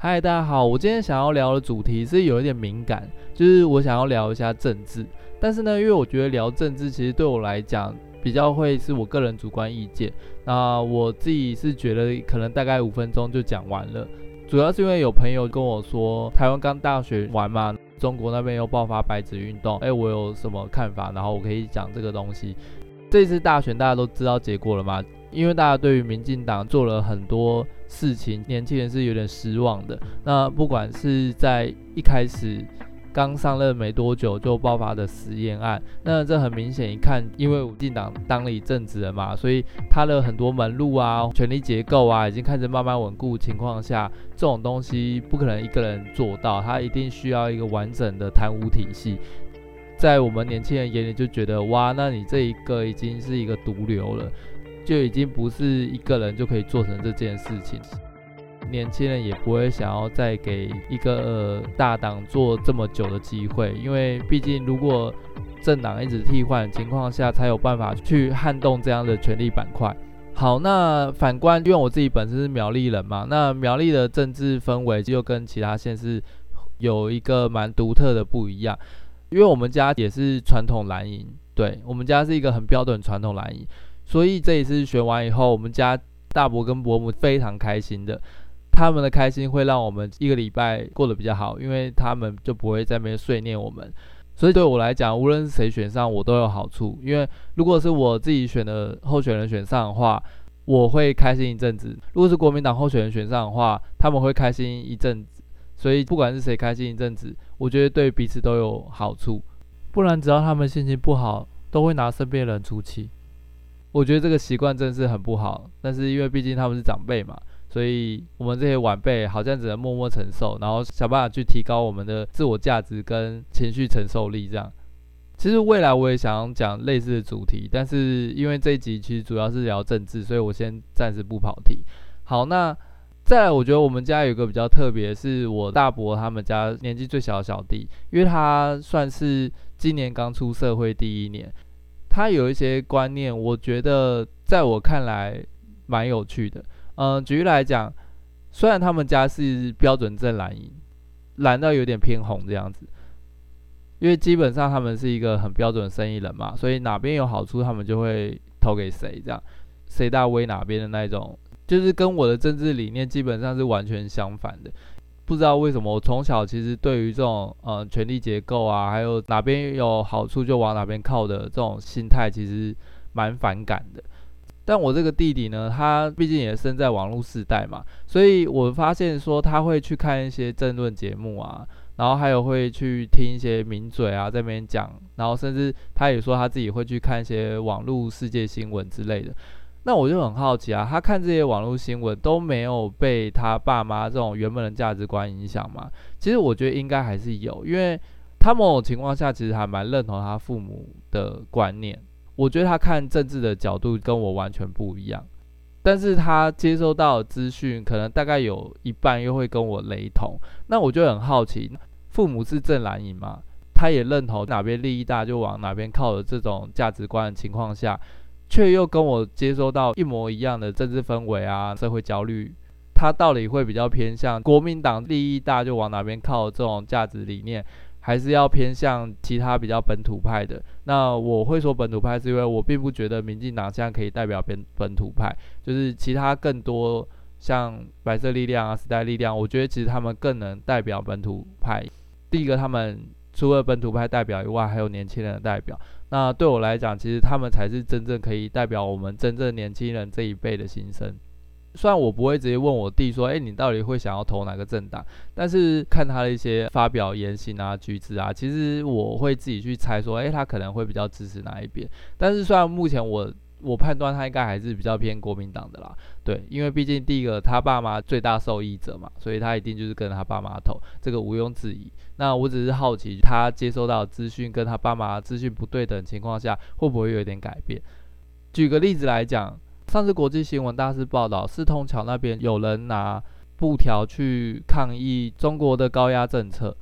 嗨，大家好，我今天想要聊的主题是有一点敏感，就是我想要聊一下政治。但是呢，因为我觉得聊政治其实对我来讲比较会是我个人主观意见。那我自己是觉得可能大概五分钟就讲完了，主要是因为有朋友跟我说，台湾刚大选完嘛，中国那边又爆发白纸运动，哎，我有什么看法？然后我可以讲这个东西。这次大选大家都知道结果了吗？因为大家对于民进党做了很多事情，年轻人是有点失望的。那不管是在一开始刚上任没多久就爆发的食盐案，那这很明显一看，因为民进党当了一阵子了嘛，所以他的很多门路啊、权力结构啊，已经开始慢慢稳固情况下，这种东西不可能一个人做到，他一定需要一个完整的贪污体系。在我们年轻人眼里就觉得，哇，那你这一个已经是一个毒瘤了。就已经不是一个人就可以做成这件事情，年轻人也不会想要再给一个、呃、大党做这么久的机会，因为毕竟如果政党一直替换情况下，才有办法去撼动这样的权力板块。好，那反观，因为我自己本身是苗栗人嘛，那苗栗的政治氛围就跟其他县市有一个蛮独特的不一样，因为我们家也是传统蓝营，对，我们家是一个很标准传统蓝营。所以这一次选完以后，我们家大伯跟伯母非常开心的，他们的开心会让我们一个礼拜过得比较好，因为他们就不会在那边碎念我们。所以对我来讲，无论是谁选上，我都有好处。因为如果是我自己选的候选人选上的话，我会开心一阵子；如果是国民党候选人选上的话，他们会开心一阵子。所以不管是谁开心一阵子，我觉得对彼此都有好处。不然只要他们心情不好，都会拿身边人出气。我觉得这个习惯真是很不好，但是因为毕竟他们是长辈嘛，所以我们这些晚辈好像只能默默承受，然后想办法去提高我们的自我价值跟情绪承受力。这样，其实未来我也想讲类似的主题，但是因为这一集其实主要是聊政治，所以我先暂时不跑题。好，那再来，我觉得我们家有一个比较特别，是我大伯他们家年纪最小的小弟，因为他算是今年刚出社会第一年。他有一些观念，我觉得在我看来蛮有趣的。嗯，举例来讲，虽然他们家是标准正蓝营，蓝到有点偏红这样子，因为基本上他们是一个很标准的生意人嘛，所以哪边有好处，他们就会投给谁，这样谁大威哪边的那种，就是跟我的政治理念基本上是完全相反的。不知道为什么，我从小其实对于这种呃权力结构啊，还有哪边有好处就往哪边靠的这种心态，其实蛮反感的。但我这个弟弟呢，他毕竟也生在网络时代嘛，所以我发现说他会去看一些政论节目啊，然后还有会去听一些名嘴啊在那边讲，然后甚至他也说他自己会去看一些网络世界新闻之类的。那我就很好奇啊，他看这些网络新闻都没有被他爸妈这种原本的价值观影响吗？其实我觉得应该还是有，因为他某种情况下其实还蛮认同他父母的观念。我觉得他看政治的角度跟我完全不一样，但是他接收到资讯可能大概有一半又会跟我雷同。那我就很好奇，父母是正蓝营吗？他也认同哪边利益大就往哪边靠的这种价值观的情况下。却又跟我接收到一模一样的政治氛围啊，社会焦虑，他到底会比较偏向国民党利益大就往哪边靠这种价值理念，还是要偏向其他比较本土派的？那我会说本土派，是因为我并不觉得民进党现在可以代表本本土派，就是其他更多像白色力量啊、时代力量，我觉得其实他们更能代表本土派。第一个，他们除了本土派代表以外，还有年轻人的代表。那对我来讲，其实他们才是真正可以代表我们真正年轻人这一辈的心声。虽然我不会直接问我弟说：“诶，你到底会想要投哪个政党？”但是看他的一些发表言行啊、举止啊，其实我会自己去猜说：“诶，他可能会比较支持哪一边？”但是虽然目前我。我判断他应该还是比较偏国民党的啦，对，因为毕竟第一个他爸妈最大受益者嘛，所以他一定就是跟他爸妈投，这个毋庸置疑。那我只是好奇，他接收到资讯跟他爸妈资讯不对等情况下，会不会有点改变？举个例子来讲，上次国际新闻大肆报道，四通桥那边有人拿布条去抗议中国的高压政策，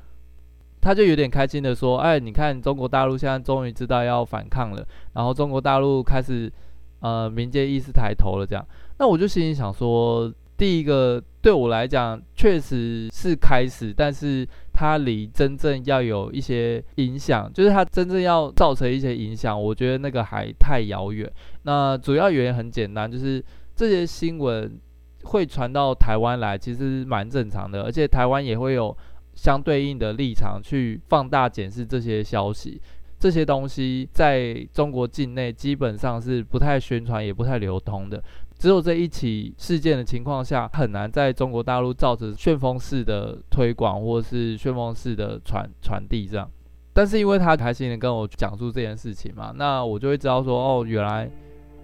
他就有点开心的说：“哎，你看中国大陆现在终于知道要反抗了，然后中国大陆开始呃民间意识抬头了。”这样，那我就心里想说，第一个对我来讲确实是开始，但是它离真正要有一些影响，就是它真正要造成一些影响，我觉得那个还太遥远。那主要原因很简单，就是这些新闻。会传到台湾来，其实蛮正常的，而且台湾也会有相对应的立场去放大检视这些消息。这些东西在中国境内基本上是不太宣传，也不太流通的。只有这一起事件的情况下，很难在中国大陆造成旋风式的推广，或是旋风式的传传递这样。但是因为他开心的跟我讲述这件事情嘛，那我就会知道说，哦，原来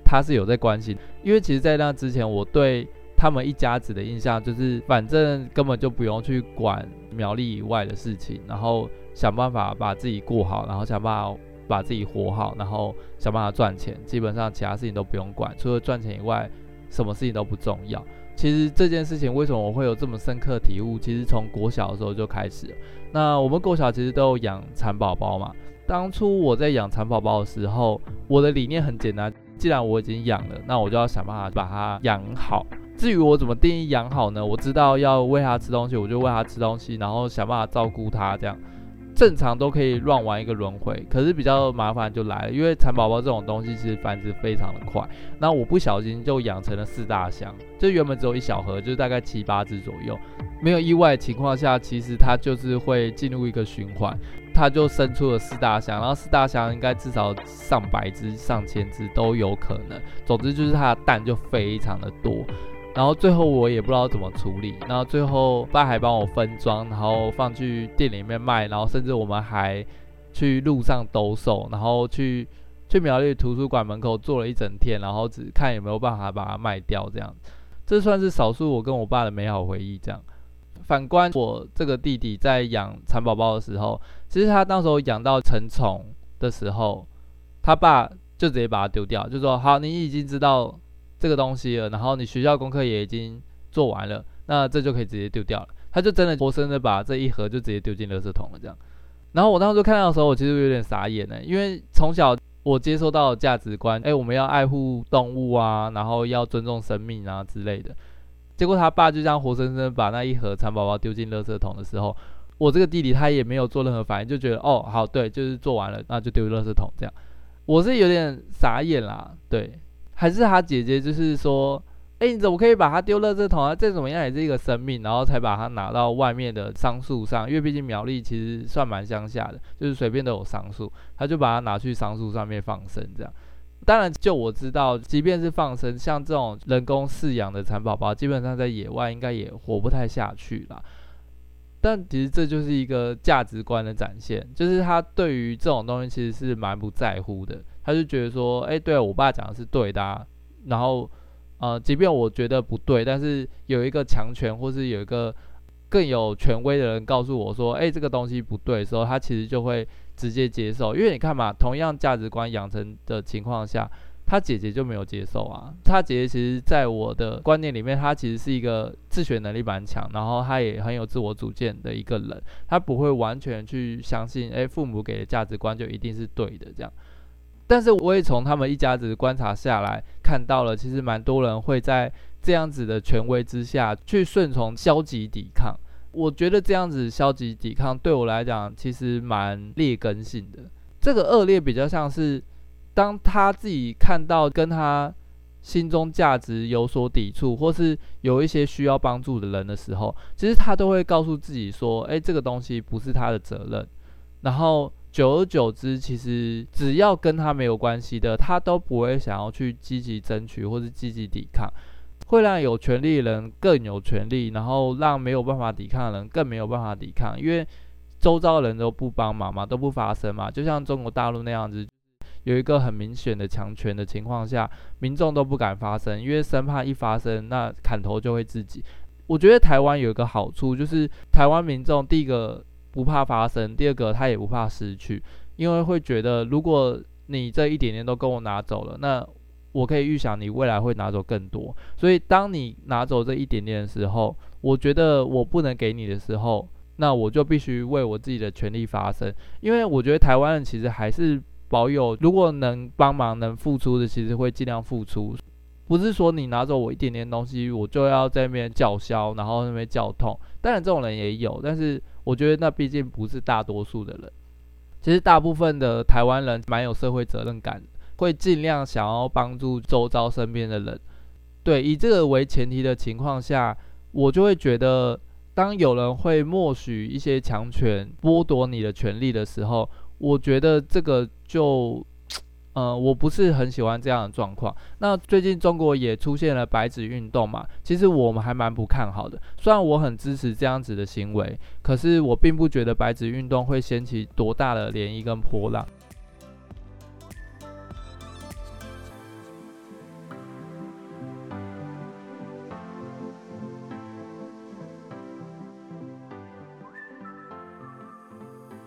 他是有在关心。因为其实，在那之前，我对他们一家子的印象就是，反正根本就不用去管苗栗以外的事情，然后想办法把自己过好，然后想办法把自己活好，然后想办法赚钱。基本上其他事情都不用管，除了赚钱以外，什么事情都不重要。其实这件事情为什么我会有这么深刻体悟？其实从国小的时候就开始。那我们国小其实都有养蚕宝宝嘛。当初我在养蚕宝宝的时候，我的理念很简单，既然我已经养了，那我就要想办法把它养好。至于我怎么定义养好呢？我知道要喂它吃东西，我就喂它吃东西，然后想办法照顾它，这样正常都可以乱玩一个轮回。可是比较麻烦就来了，因为蚕宝宝这种东西其实繁殖非常的快，那我不小心就养成了四大箱，就原本只有一小盒，就大概七八只左右。没有意外的情况下，其实它就是会进入一个循环，它就生出了四大箱，然后四大箱应该至少上百只、上千只都有可能。总之就是它的蛋就非常的多。然后最后我也不知道怎么处理，然后最后爸还帮我分装，然后放去店里面卖，然后甚至我们还去路上兜售，然后去去苗栗图书馆门口坐了一整天，然后只看有没有办法把它卖掉，这样，这算是少数我跟我爸的美好回忆。这样，反观我这个弟弟在养蚕宝宝的时候，其实他当时候养到成虫的时候，他爸就直接把它丢掉，就说好，你已经知道。这个东西了，然后你学校功课也已经做完了，那这就可以直接丢掉了。他就真的活生生把这一盒就直接丢进垃圾桶了，这样。然后我当时看到的时候，我其实有点傻眼呢，因为从小我接受到的价值观，哎，我们要爱护动物啊，然后要尊重生命啊之类的。结果他爸就这样活生生把那一盒蚕宝宝丢进垃圾桶的时候，我这个弟弟他也没有做任何反应，就觉得哦，好，对，就是做完了，那就丢垃圾桶这样。我是有点傻眼啦，对。还是他姐姐，就是说，哎，你怎么可以把它丢垃圾桶啊？再怎么样也是一个生命，然后才把它拿到外面的桑树上，因为毕竟苗栗其实算蛮乡下的，就是随便都有桑树，他就把它拿去桑树上面放生，这样。当然，就我知道，即便是放生，像这种人工饲养的蚕宝宝，基本上在野外应该也活不太下去啦。但其实这就是一个价值观的展现，就是他对于这种东西其实是蛮不在乎的。他就觉得说，哎，对，我爸讲的是对的啊。然后，呃，即便我觉得不对，但是有一个强权或是有一个更有权威的人告诉我说，哎，这个东西不对的时候，他其实就会直接接受。因为你看嘛，同样价值观养成的情况下。他姐姐就没有接受啊。他姐姐其实，在我的观念里面，他其实是一个自学能力蛮强，然后他也很有自我主见的一个人。他不会完全去相信，诶，父母给的价值观就一定是对的这样。但是我也从他们一家子观察下来，看到了其实蛮多人会在这样子的权威之下去顺从、消极抵抗。我觉得这样子消极抵抗对我来讲，其实蛮劣根性的。这个恶劣比较像是。当他自己看到跟他心中价值有所抵触，或是有一些需要帮助的人的时候，其实他都会告诉自己说：“诶，这个东西不是他的责任。”然后久而久之，其实只要跟他没有关系的，他都不会想要去积极争取或是积极抵抗，会让有权利的人更有权利，然后让没有办法抵抗的人更没有办法抵抗，因为周遭的人都不帮忙嘛，都不发声嘛，就像中国大陆那样子。有一个很明显的强权的情况下，民众都不敢发声，因为生怕一发声，那砍头就会自己。我觉得台湾有一个好处，就是台湾民众第一个不怕发生，第二个他也不怕失去，因为会觉得如果你这一点点都跟我拿走了，那我可以预想你未来会拿走更多。所以当你拿走这一点点的时候，我觉得我不能给你的时候，那我就必须为我自己的权利发声。因为我觉得台湾人其实还是保有，如果能帮忙、能付出的，其实会尽量付出。不是说你拿走我一点点东西，我就要在那边叫嚣，然后那边叫痛。当然这种人也有，但是我觉得那毕竟不是大多数的人。其实大部分的台湾人蛮有社会责任感，会尽量想要帮助周遭身边的人。对，以这个为前提的情况下，我就会觉得，当有人会默许一些强权剥夺你的权利的时候，我觉得这个就。呃，我不是很喜欢这样的状况。那最近中国也出现了白纸运动嘛，其实我们还蛮不看好的。虽然我很支持这样子的行为，可是我并不觉得白纸运动会掀起多大的涟漪跟波浪。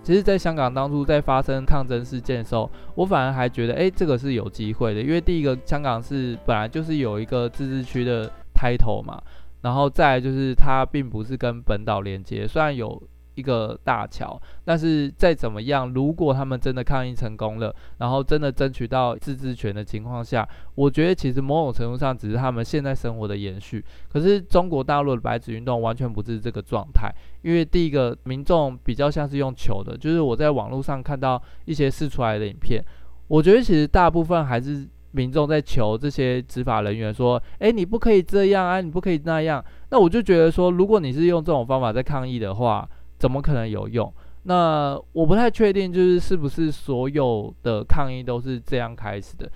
其实，在香港当初在发生抗争事件的时候，我反而还觉得，哎，这个是有机会的，因为第一个，香港是本来就是有一个自治区的 title 嘛，然后再就是它并不是跟本岛连接，虽然有。一个大桥，但是再怎么样，如果他们真的抗议成功了，然后真的争取到自治权的情况下，我觉得其实某种程度上只是他们现在生活的延续。可是中国大陆的白纸运动完全不是这个状态，因为第一个民众比较像是用求的，就是我在网络上看到一些试出来的影片，我觉得其实大部分还是民众在求这些执法人员说，诶，你不可以这样啊，你不可以那样。那我就觉得说，如果你是用这种方法在抗议的话，怎么可能有用？那我不太确定，就是是不是所有的抗议都是这样开始的。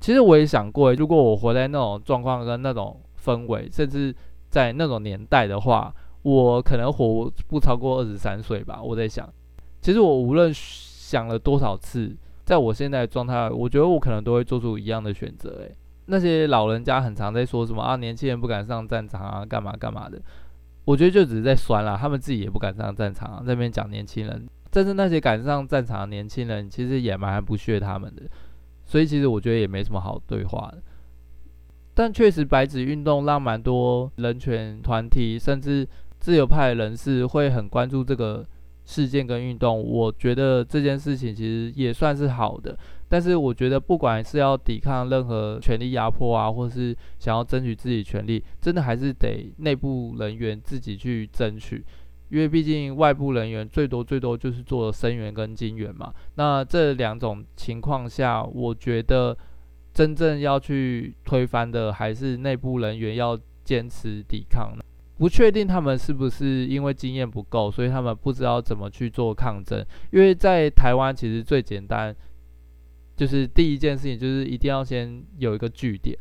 其实我也想过，如果我活在那种状况跟那种氛围，甚至在那种年代的话，我可能活不超过二十三岁吧。我在想，其实我无论想了多少次，在我现在的状态，我觉得我可能都会做出一样的选择。诶，那些老人家很常在说什么啊，年轻人不敢上战场啊，干嘛干嘛的。我觉得就只是在酸啦，他们自己也不敢上战场，在那边讲年轻人，但是那些敢上战场的年轻人，其实也蛮不屑他们的，所以其实我觉得也没什么好对话的。但确实，白纸运动让蛮多人权团体，甚至自由派人士会很关注这个事件跟运动，我觉得这件事情其实也算是好的。但是我觉得，不管是要抵抗任何权力压迫啊，或是想要争取自己权利，真的还是得内部人员自己去争取，因为毕竟外部人员最多最多就是做声援跟金援嘛。那这两种情况下，我觉得真正要去推翻的，还是内部人员要坚持抵抗。不确定他们是不是因为经验不够，所以他们不知道怎么去做抗争。因为在台湾，其实最简单。就是第一件事情，就是一定要先有一个据点，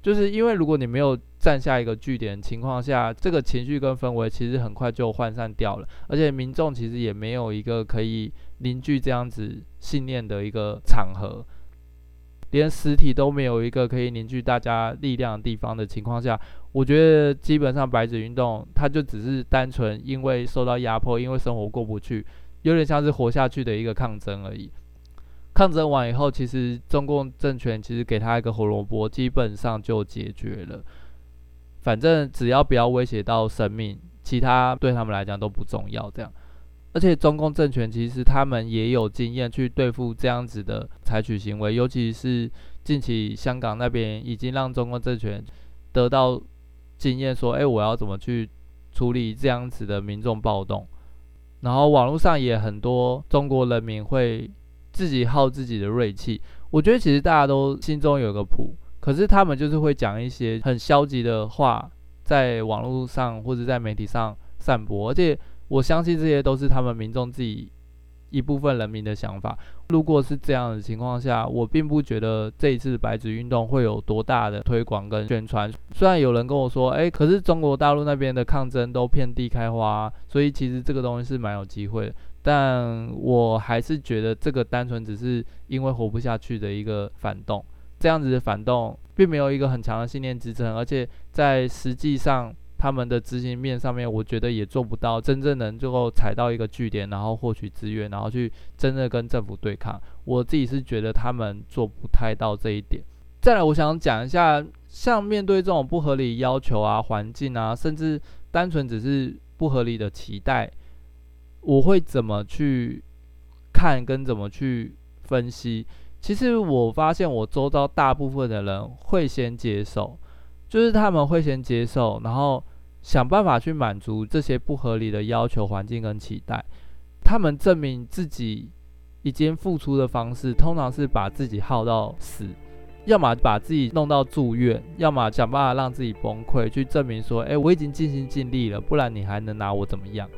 就是因为如果你没有站下一个据点情况下，这个情绪跟氛围其实很快就涣散掉了，而且民众其实也没有一个可以凝聚这样子信念的一个场合，连实体都没有一个可以凝聚大家力量的地方的情况下，我觉得基本上白纸运动它就只是单纯因为受到压迫，因为生活过不去，有点像是活下去的一个抗争而已。抗争完以后，其实中共政权其实给他一个胡萝卜，基本上就解决了。反正只要不要威胁到生命，其他对他们来讲都不重要。这样，而且中共政权其实他们也有经验去对付这样子的采取行为，尤其是近期香港那边已经让中共政权得到经验，说，哎，我要怎么去处理这样子的民众暴动。然后网络上也很多中国人民会。自己耗自己的锐气，我觉得其实大家都心中有个谱，可是他们就是会讲一些很消极的话，在网络上或者在媒体上散播，而且我相信这些都是他们民众自己一部分人民的想法。如果是这样的情况下，我并不觉得这一次白纸运动会有多大的推广跟宣传。虽然有人跟我说，诶，可是中国大陆那边的抗争都遍地开花，所以其实这个东西是蛮有机会的。但我还是觉得这个单纯只是因为活不下去的一个反动，这样子的反动并没有一个很强的信念支撑，而且在实际上他们的执行面上面，我觉得也做不到真正能最后踩到一个据点，然后获取资源，然后去真的跟政府对抗。我自己是觉得他们做不太到这一点。再来，我想讲一下，像面对这种不合理要求啊、环境啊，甚至单纯只是不合理的期待，我会怎么去看跟怎么去分析？其实我发现，我周遭大部分的人会先接受，就是他们会先接受，然后想办法去满足这些不合理的要求、环境跟期待。他们证明自己已经付出的方式，通常是把自己耗到死，要么把自己弄到住院，要么想办法让自己崩溃，去证明说：“诶，我已经尽心尽力了，不然你还能拿我怎么样？”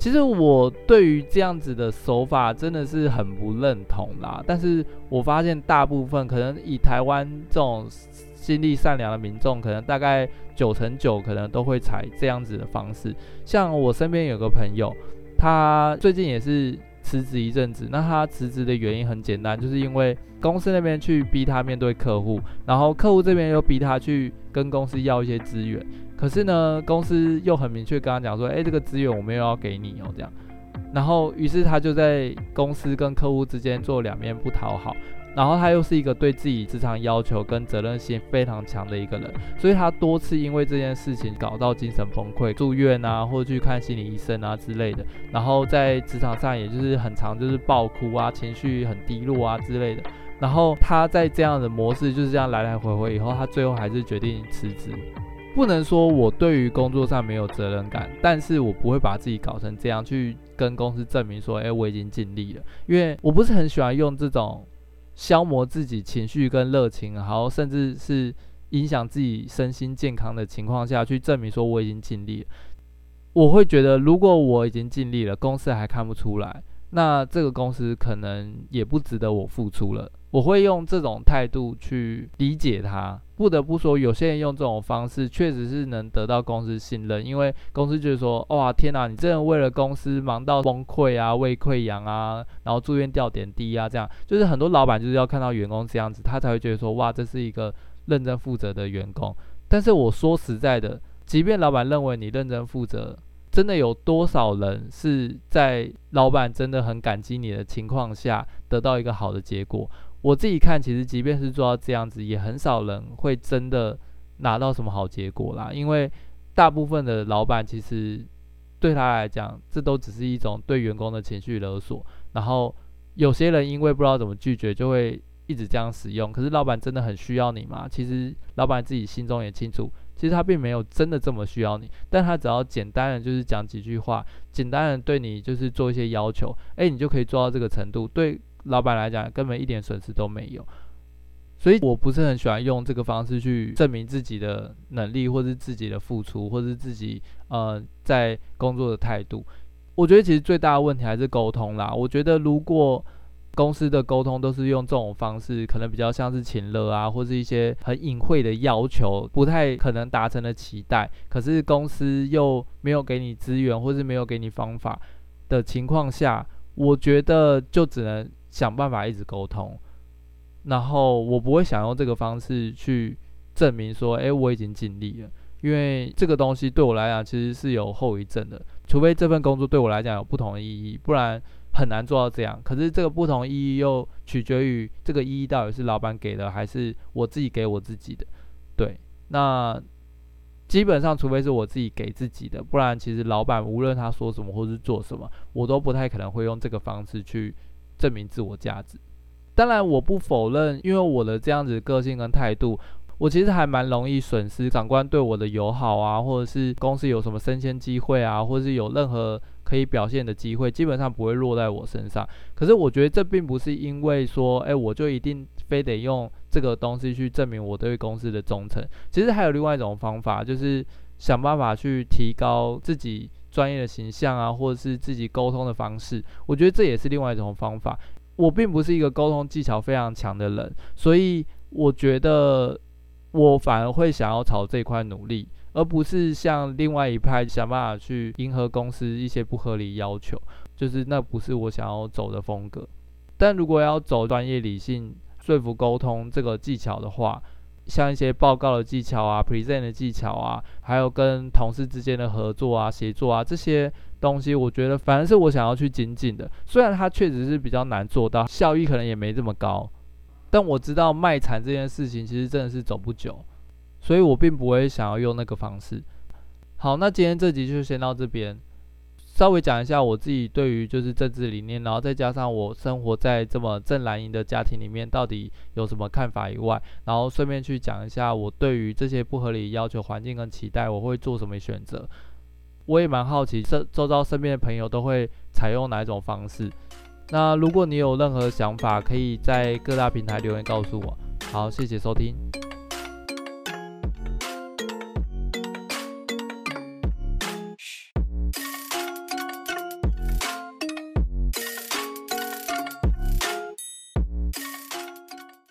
其实我对于这样子的手法真的是很不认同啦。但是我发现大部分可能以台湾这种心地善良的民众，可能大概九成九可能都会采这样子的方式。像我身边有个朋友，他最近也是辞职一阵子。那他辞职的原因很简单，就是因为公司那边去逼他面对客户，然后客户这边又逼他去跟公司要一些资源。可是呢，公司又很明确跟他讲说，哎，这个资源我没有要给你哦，这样。然后，于是他就在公司跟客户之间做两面不讨好。然后他又是一个对自己职场要求跟责任心非常强的一个人，所以他多次因为这件事情搞到精神崩溃，住院啊，或者去看心理医生啊之类的。然后在职场上，也就是很常就是爆哭啊，情绪很低落啊之类的。然后他在这样的模式就是这样来来回回以后，他最后还是决定辞职。不能说我对于工作上没有责任感，但是我不会把自己搞成这样去跟公司证明说，哎，我已经尽力了。因为我不是很喜欢用这种消磨自己情绪跟热情，然后甚至是影响自己身心健康的情况下去证明说我已经尽力了。我会觉得，如果我已经尽力了，公司还看不出来。那这个公司可能也不值得我付出了。我会用这种态度去理解他。不得不说，有些人用这种方式确实是能得到公司信任，因为公司就是说：“哇，天哪，你真的为了公司忙到崩溃啊，胃溃疡啊，然后住院吊点滴啊，这样。”就是很多老板就是要看到员工这样子，他才会觉得说：“哇，这是一个认真负责的员工。”但是我说实在的，即便老板认为你认真负责，真的有多少人是在老板真的很感激你的情况下得到一个好的结果？我自己看，其实即便是做到这样子，也很少人会真的拿到什么好结果啦。因为大部分的老板其实对他来讲，这都只是一种对员工的情绪勒索。然后有些人因为不知道怎么拒绝，就会一直这样使用。可是老板真的很需要你吗？其实老板自己心中也清楚。其实他并没有真的这么需要你，但他只要简单的就是讲几句话，简单的对你就是做一些要求，诶，你就可以做到这个程度。对老板来讲，根本一点损失都没有。所以我不是很喜欢用这个方式去证明自己的能力，或是自己的付出，或是自己呃在工作的态度。我觉得其实最大的问题还是沟通啦。我觉得如果公司的沟通都是用这种方式，可能比较像是请乐啊，或是一些很隐晦的要求，不太可能达成的期待。可是公司又没有给你资源，或是没有给你方法的情况下，我觉得就只能想办法一直沟通。然后我不会想用这个方式去证明说，诶，我已经尽力了，因为这个东西对我来讲其实是有后遗症的。除非这份工作对我来讲有不同的意义，不然。很难做到这样，可是这个不同意义又取决于这个意义到底是老板给的还是我自己给我自己的。对，那基本上除非是我自己给自己的，不然其实老板无论他说什么或是做什么，我都不太可能会用这个方式去证明自我价值。当然，我不否认，因为我的这样子个性跟态度，我其实还蛮容易损失长官对我的友好啊，或者是公司有什么升迁机会啊，或者是有任何。可以表现的机会基本上不会落在我身上，可是我觉得这并不是因为说，诶，我就一定非得用这个东西去证明我对公司的忠诚。其实还有另外一种方法，就是想办法去提高自己专业的形象啊，或者是自己沟通的方式。我觉得这也是另外一种方法。我并不是一个沟通技巧非常强的人，所以我觉得我反而会想要朝这块努力。而不是像另外一派想办法去迎合公司一些不合理要求，就是那不是我想要走的风格。但如果要走专业、理性、说服、沟通这个技巧的话，像一些报告的技巧啊、present 的技巧啊，还有跟同事之间的合作啊、协作啊这些东西，我觉得反而是我想要去精进的。虽然它确实是比较难做到，效益可能也没这么高。但我知道卖惨这件事情其实真的是走不久，所以我并不会想要用那个方式。好，那今天这集就先到这边，稍微讲一下我自己对于就是政治理念，然后再加上我生活在这么正蓝营的家庭里面，到底有什么看法以外，然后顺便去讲一下我对于这些不合理要求环境跟期待，我会做什么选择。我也蛮好奇，这周遭身边的朋友都会采用哪一种方式。那如果你有任何想法，可以在各大平台留言告诉我。好，谢谢收听。